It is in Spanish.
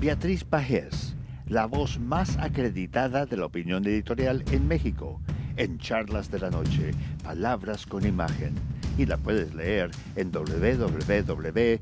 Beatriz Pajés, la voz más acreditada de la opinión editorial en México, en Charlas de la Noche, Palabras con Imagen. Y la puedes leer en www.siempre.mx.